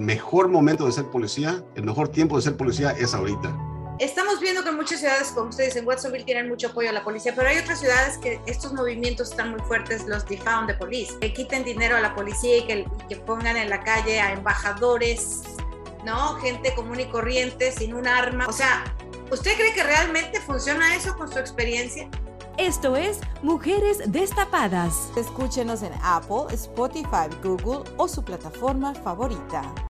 mejor momento de ser policía, el mejor tiempo de ser policía es ahorita. Estamos viendo que muchas ciudades, como ustedes en Watsonville, tienen mucho apoyo a la policía, pero hay otras ciudades que estos movimientos están muy fuertes, los defund the police, que quiten dinero a la policía y que, y que pongan en la calle a embajadores, ¿no? Gente común y corriente, sin un arma. O sea, ¿usted cree que realmente funciona eso con su experiencia? Esto es Mujeres Destapadas. Escúchenos en Apple, Spotify, Google o su plataforma favorita.